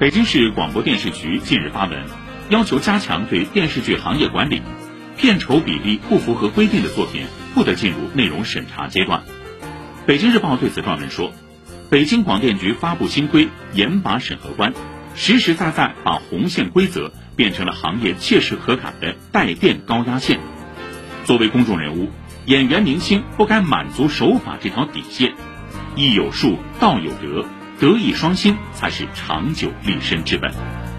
北京市广播电视局近日发文，要求加强对电视剧行业管理，片酬比例不符合规定的作品不得进入内容审查阶段。北京日报对此撰文说，北京广电局发布新规，严把审核关，实实在在把红线规则变成了行业切实可感的带电高压线。作为公众人物，演员明星不该满足守法这条底线，艺有术，道有德，德艺双馨才是长久立身之本。